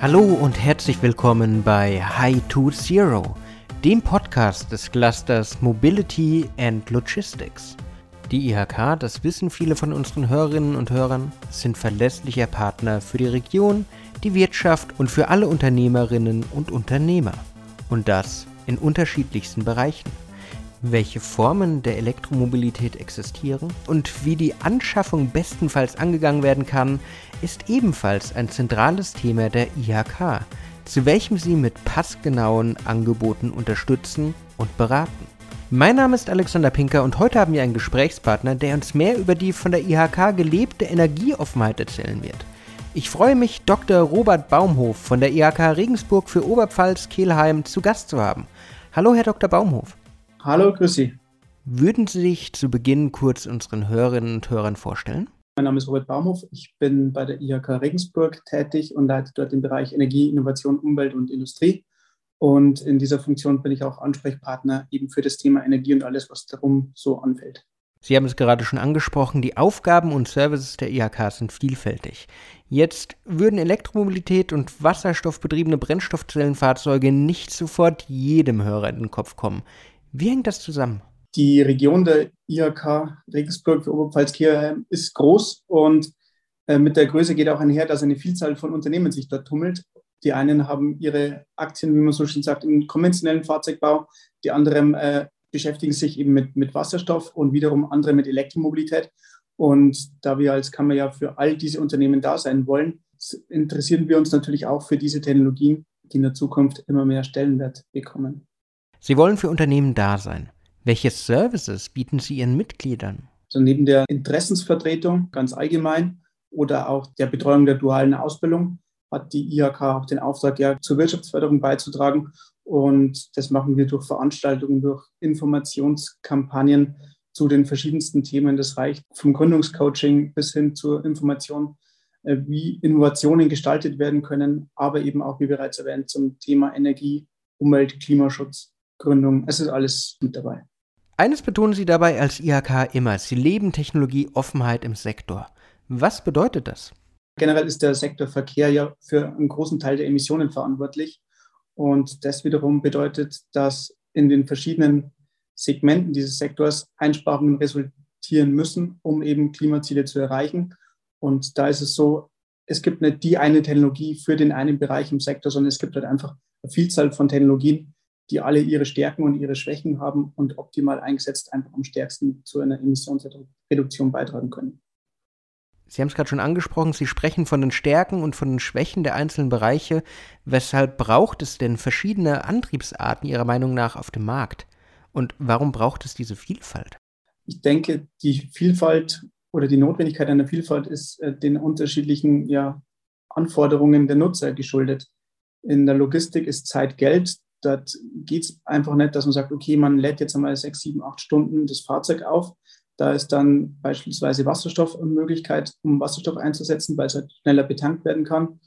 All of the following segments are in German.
Hallo und herzlich willkommen bei High to Zero, dem Podcast des Clusters Mobility and Logistics. Die IHK, das wissen viele von unseren Hörerinnen und Hörern, sind verlässlicher Partner für die Region, die Wirtschaft und für alle Unternehmerinnen und Unternehmer. Und das in unterschiedlichsten Bereichen welche Formen der Elektromobilität existieren und wie die Anschaffung bestenfalls angegangen werden kann, ist ebenfalls ein zentrales Thema der IHK, zu welchem Sie mit passgenauen Angeboten unterstützen und beraten. Mein Name ist Alexander Pinker und heute haben wir einen Gesprächspartner, der uns mehr über die von der IHK gelebte Energieoffenheit erzählen wird. Ich freue mich, Dr. Robert Baumhof von der IHK Regensburg für Oberpfalz-Kehlheim zu Gast zu haben. Hallo, Herr Dr. Baumhof. Hallo, grüß Sie. Würden Sie sich zu Beginn kurz unseren Hörerinnen und Hörern vorstellen? Mein Name ist Robert Baumhof. Ich bin bei der IHK Regensburg tätig und leite dort den Bereich Energie, Innovation, Umwelt und Industrie. Und in dieser Funktion bin ich auch Ansprechpartner eben für das Thema Energie und alles, was darum so anfällt. Sie haben es gerade schon angesprochen, die Aufgaben und Services der IHK sind vielfältig. Jetzt würden Elektromobilität und wasserstoffbetriebene Brennstoffzellenfahrzeuge nicht sofort jedem Hörer in den Kopf kommen. Wie hängt das zusammen? Die Region der IHK Regensburg für Oberpfalz-Kirchheim ist groß und äh, mit der Größe geht auch einher, dass eine Vielzahl von Unternehmen sich dort tummelt. Die einen haben ihre Aktien, wie man so schön sagt, im konventionellen Fahrzeugbau, die anderen äh, beschäftigen sich eben mit, mit Wasserstoff und wiederum andere mit Elektromobilität. Und da wir als Kammer ja für all diese Unternehmen da sein wollen, interessieren wir uns natürlich auch für diese Technologien, die in der Zukunft immer mehr Stellenwert bekommen. Sie wollen für Unternehmen da sein. Welche Services bieten Sie Ihren Mitgliedern? Also neben der Interessensvertretung ganz allgemein oder auch der Betreuung der dualen Ausbildung hat die IHK auch den Auftrag, ja, zur Wirtschaftsförderung beizutragen. Und das machen wir durch Veranstaltungen, durch Informationskampagnen zu den verschiedensten Themen. Das reicht vom Gründungscoaching bis hin zur Information, äh, wie Innovationen gestaltet werden können, aber eben auch, wie bereits erwähnt, zum Thema Energie, Umwelt, Klimaschutz. Gründung. Es ist alles mit dabei. Eines betonen Sie dabei als IHK immer, Sie leben Technologie Offenheit im Sektor. Was bedeutet das? Generell ist der Sektor Verkehr ja für einen großen Teil der Emissionen verantwortlich. Und das wiederum bedeutet, dass in den verschiedenen Segmenten dieses Sektors Einsparungen resultieren müssen, um eben Klimaziele zu erreichen. Und da ist es so, es gibt nicht die eine Technologie für den einen Bereich im Sektor, sondern es gibt halt einfach eine Vielzahl von Technologien, die alle ihre Stärken und ihre Schwächen haben und optimal eingesetzt einfach am stärksten zu einer Emissionsreduktion beitragen können. Sie haben es gerade schon angesprochen, Sie sprechen von den Stärken und von den Schwächen der einzelnen Bereiche. Weshalb braucht es denn verschiedene Antriebsarten Ihrer Meinung nach auf dem Markt? Und warum braucht es diese Vielfalt? Ich denke, die Vielfalt oder die Notwendigkeit einer Vielfalt ist äh, den unterschiedlichen ja, Anforderungen der Nutzer geschuldet. In der Logistik ist Zeit Geld. Dort geht es einfach nicht, dass man sagt, okay, man lädt jetzt einmal sechs, sieben, acht Stunden das Fahrzeug auf. Da ist dann beispielsweise Wasserstoff eine Möglichkeit, um Wasserstoff einzusetzen, weil es halt schneller betankt werden kann.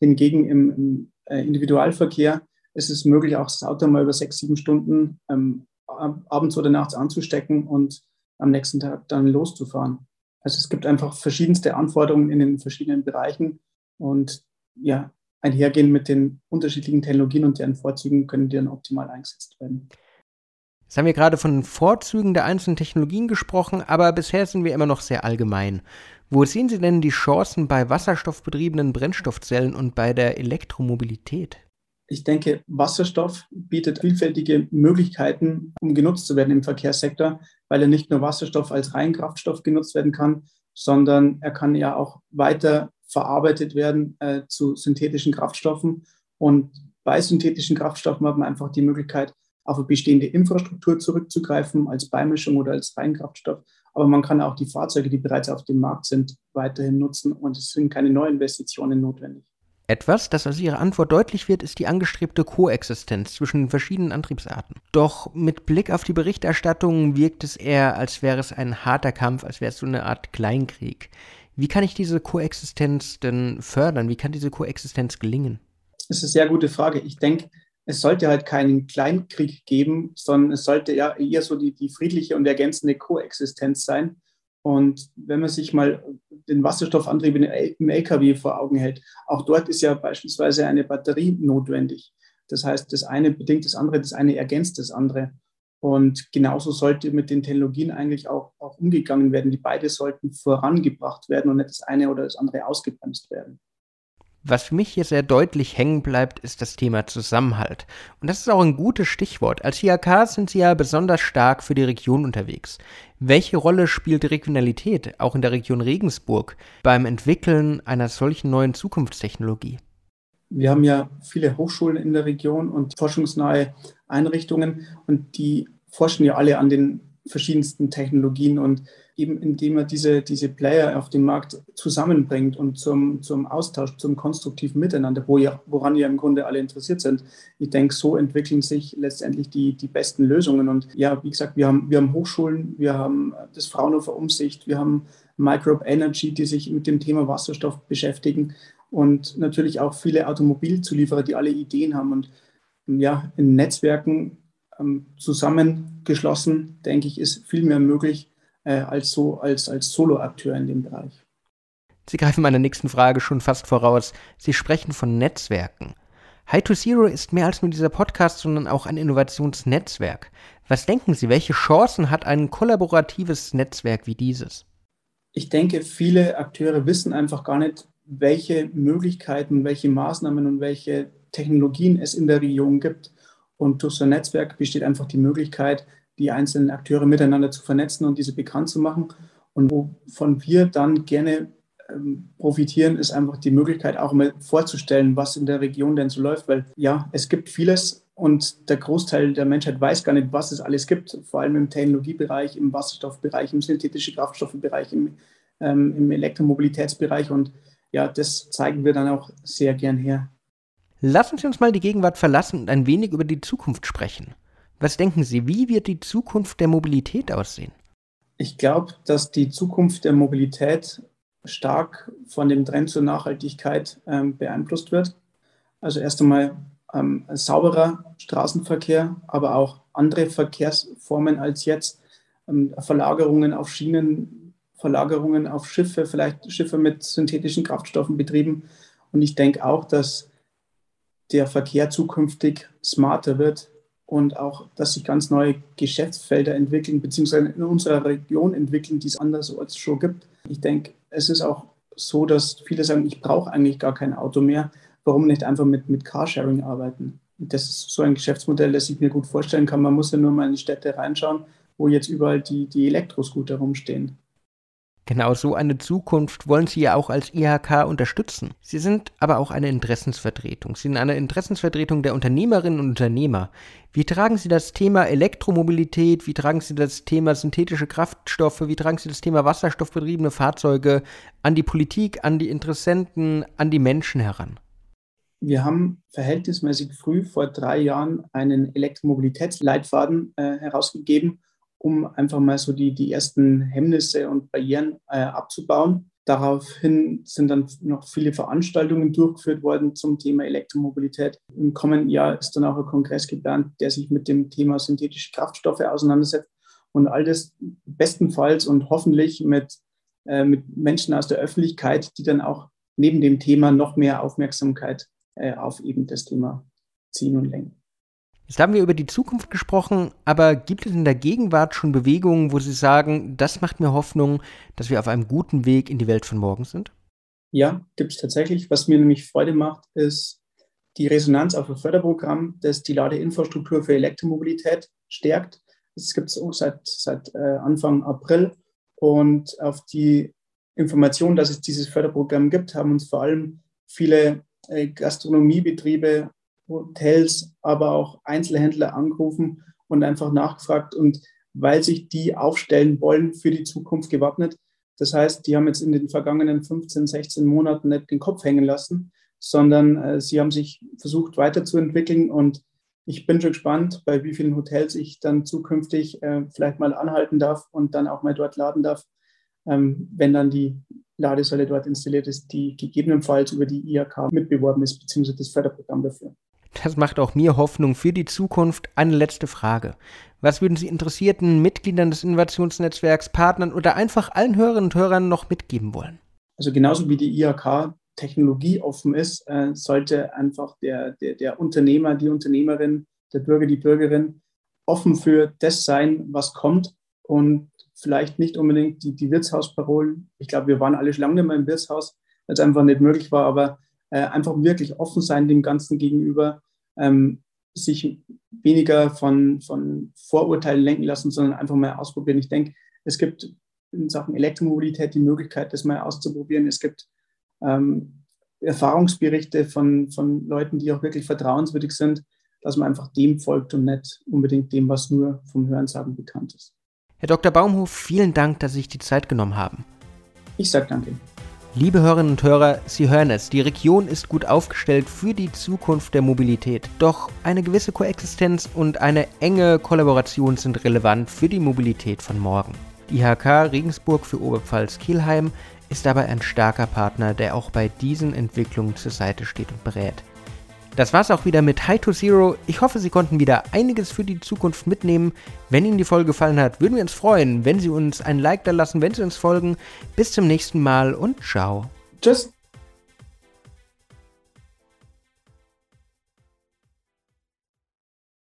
Hingegen im, im äh, Individualverkehr ist es möglich, auch das Auto mal über sechs, sieben Stunden ähm, abends oder nachts anzustecken und am nächsten Tag dann loszufahren. Also es gibt einfach verschiedenste Anforderungen in den verschiedenen Bereichen und ja, einhergehen mit den unterschiedlichen Technologien und deren Vorzügen können die dann optimal eingesetzt werden. Jetzt haben wir gerade von den Vorzügen der einzelnen Technologien gesprochen, aber bisher sind wir immer noch sehr allgemein. Wo sehen Sie denn die Chancen bei wasserstoffbetriebenen Brennstoffzellen und bei der Elektromobilität? Ich denke, Wasserstoff bietet vielfältige Möglichkeiten, um genutzt zu werden im Verkehrssektor, weil er nicht nur Wasserstoff als Reinkraftstoff genutzt werden kann, sondern er kann ja auch weiter verarbeitet werden äh, zu synthetischen Kraftstoffen. Und bei synthetischen Kraftstoffen hat man einfach die Möglichkeit, auf eine bestehende Infrastruktur zurückzugreifen, als Beimischung oder als Reinkraftstoff. Aber man kann auch die Fahrzeuge, die bereits auf dem Markt sind, weiterhin nutzen und es sind keine Neuinvestitionen notwendig. Etwas, das aus Ihrer Antwort deutlich wird, ist die angestrebte Koexistenz zwischen den verschiedenen Antriebsarten. Doch mit Blick auf die Berichterstattung wirkt es eher, als wäre es ein harter Kampf, als wäre es so eine Art Kleinkrieg. Wie kann ich diese Koexistenz denn fördern? Wie kann diese Koexistenz gelingen? Das ist eine sehr gute Frage. Ich denke, es sollte halt keinen Kleinkrieg geben, sondern es sollte ja eher so die, die friedliche und ergänzende Koexistenz sein. Und wenn man sich mal den Wasserstoffantrieb im LKW vor Augen hält, auch dort ist ja beispielsweise eine Batterie notwendig. Das heißt, das eine bedingt das andere, das eine ergänzt das andere. Und genauso sollte mit den Technologien eigentlich auch, auch umgegangen werden. Die beide sollten vorangebracht werden und nicht das eine oder das andere ausgebremst werden. Was für mich hier sehr deutlich hängen bleibt, ist das Thema Zusammenhalt. Und das ist auch ein gutes Stichwort. Als IHK sind Sie ja besonders stark für die Region unterwegs. Welche Rolle spielt Regionalität, auch in der Region Regensburg, beim Entwickeln einer solchen neuen Zukunftstechnologie? Wir haben ja viele Hochschulen in der Region und forschungsnahe Einrichtungen und die forschen ja alle an den verschiedensten Technologien und eben indem er diese, diese Player auf dem Markt zusammenbringt und zum, zum Austausch, zum konstruktiven Miteinander, wo ja, woran ja im Grunde alle interessiert sind. Ich denke, so entwickeln sich letztendlich die, die besten Lösungen. Und ja, wie gesagt, wir haben, wir haben Hochschulen, wir haben das Fraunhofer Umsicht, wir haben Microbe Energy, die sich mit dem Thema Wasserstoff beschäftigen und natürlich auch viele Automobilzulieferer, die alle Ideen haben. Und ja, in Netzwerken ähm, zusammengeschlossen, denke ich, ist viel mehr möglich äh, als so als, als Solo-Akteur in dem Bereich. Sie greifen meiner nächsten Frage schon fast voraus. Sie sprechen von Netzwerken. High to Zero ist mehr als nur dieser Podcast, sondern auch ein Innovationsnetzwerk. Was denken Sie, welche Chancen hat ein kollaboratives Netzwerk wie dieses? Ich denke, viele Akteure wissen einfach gar nicht, welche Möglichkeiten, welche Maßnahmen und welche Technologien es in der Region gibt. Und durch so ein Netzwerk besteht einfach die Möglichkeit, die einzelnen Akteure miteinander zu vernetzen und diese bekannt zu machen. Und wovon wir dann gerne ähm, profitieren, ist einfach die Möglichkeit, auch mal vorzustellen, was in der Region denn so läuft. Weil ja, es gibt vieles und der Großteil der Menschheit weiß gar nicht, was es alles gibt, vor allem im Technologiebereich, im Wasserstoffbereich, im synthetischen Kraftstoffbereich, im, ähm, im Elektromobilitätsbereich. Und ja, das zeigen wir dann auch sehr gern her. Lassen Sie uns mal die Gegenwart verlassen und ein wenig über die Zukunft sprechen. Was denken Sie, wie wird die Zukunft der Mobilität aussehen? Ich glaube, dass die Zukunft der Mobilität stark von dem Trend zur Nachhaltigkeit ähm, beeinflusst wird. Also erst einmal ähm, sauberer Straßenverkehr, aber auch andere Verkehrsformen als jetzt, ähm, Verlagerungen auf Schienen, Verlagerungen auf Schiffe, vielleicht Schiffe mit synthetischen Kraftstoffen betrieben. Und ich denke auch, dass der Verkehr zukünftig smarter wird, und auch, dass sich ganz neue Geschäftsfelder entwickeln, beziehungsweise in unserer Region entwickeln, die es andersorts schon gibt. Ich denke, es ist auch so, dass viele sagen, ich brauche eigentlich gar kein Auto mehr. Warum nicht einfach mit, mit Carsharing arbeiten? Das ist so ein Geschäftsmodell, das ich mir gut vorstellen kann. Man muss ja nur mal in die Städte reinschauen, wo jetzt überall die, die Elektroscooter rumstehen. Genau so eine Zukunft wollen Sie ja auch als IHK unterstützen. Sie sind aber auch eine Interessensvertretung. Sie sind eine Interessensvertretung der Unternehmerinnen und Unternehmer. Wie tragen Sie das Thema Elektromobilität, wie tragen Sie das Thema synthetische Kraftstoffe, wie tragen Sie das Thema wasserstoffbetriebene Fahrzeuge an die Politik, an die Interessenten, an die Menschen heran? Wir haben verhältnismäßig früh vor drei Jahren einen Elektromobilitätsleitfaden äh, herausgegeben um einfach mal so die, die ersten Hemmnisse und Barrieren äh, abzubauen. Daraufhin sind dann noch viele Veranstaltungen durchgeführt worden zum Thema Elektromobilität. Im kommenden Jahr ist dann auch ein Kongress geplant, der sich mit dem Thema synthetische Kraftstoffe auseinandersetzt. Und all das bestenfalls und hoffentlich mit, äh, mit Menschen aus der Öffentlichkeit, die dann auch neben dem Thema noch mehr Aufmerksamkeit auf eben das Thema ziehen und lenken. Jetzt haben wir über die Zukunft gesprochen, aber gibt es in der Gegenwart schon Bewegungen, wo Sie sagen, das macht mir Hoffnung, dass wir auf einem guten Weg in die Welt von morgen sind? Ja, gibt es tatsächlich. Was mir nämlich Freude macht, ist die Resonanz auf ein Förderprogramm, das die Ladeinfrastruktur für Elektromobilität stärkt. Das gibt es seit, seit äh, Anfang April. Und auf die Information, dass es dieses Förderprogramm gibt, haben uns vor allem viele äh, Gastronomiebetriebe Hotels, aber auch Einzelhändler angerufen und einfach nachgefragt und weil sich die aufstellen wollen für die Zukunft gewappnet. Das heißt, die haben jetzt in den vergangenen 15, 16 Monaten nicht den Kopf hängen lassen, sondern äh, sie haben sich versucht weiterzuentwickeln und ich bin schon gespannt, bei wie vielen Hotels ich dann zukünftig äh, vielleicht mal anhalten darf und dann auch mal dort laden darf, ähm, wenn dann die Ladesäule dort installiert ist, die gegebenenfalls über die IHK mitbeworben ist, beziehungsweise das Förderprogramm dafür. Das macht auch mir Hoffnung für die Zukunft. Eine letzte Frage. Was würden Sie interessierten Mitgliedern des Innovationsnetzwerks, Partnern oder einfach allen Hörerinnen und Hörern noch mitgeben wollen? Also genauso wie die IHK technologieoffen ist, äh, sollte einfach der, der, der Unternehmer, die Unternehmerin, der Bürger, die Bürgerin offen für das sein, was kommt und vielleicht nicht unbedingt die, die Wirtshausparolen. Ich glaube, wir waren alle schon lange nicht mehr im Wirtshaus, weil es einfach nicht möglich war, aber äh, einfach wirklich offen sein dem Ganzen gegenüber, ähm, sich weniger von, von Vorurteilen lenken lassen, sondern einfach mal ausprobieren. Ich denke, es gibt in Sachen Elektromobilität die Möglichkeit, das mal auszuprobieren. Es gibt ähm, Erfahrungsberichte von, von Leuten, die auch wirklich vertrauenswürdig sind, dass man einfach dem folgt und nicht unbedingt dem, was nur vom Hörensagen bekannt ist. Herr Dr. Baumhof, vielen Dank, dass Sie sich die Zeit genommen haben. Ich sage danke. Liebe Hörerinnen und Hörer, Sie hören es, die Region ist gut aufgestellt für die Zukunft der Mobilität. Doch eine gewisse Koexistenz und eine enge Kollaboration sind relevant für die Mobilität von morgen. Die IHK Regensburg für Oberpfalz-Kielheim ist dabei ein starker Partner, der auch bei diesen Entwicklungen zur Seite steht und berät. Das war's auch wieder mit High to Zero. Ich hoffe, Sie konnten wieder einiges für die Zukunft mitnehmen. Wenn Ihnen die Folge gefallen hat, würden wir uns freuen, wenn Sie uns ein Like da lassen, wenn Sie uns folgen. Bis zum nächsten Mal und ciao. Tschüss.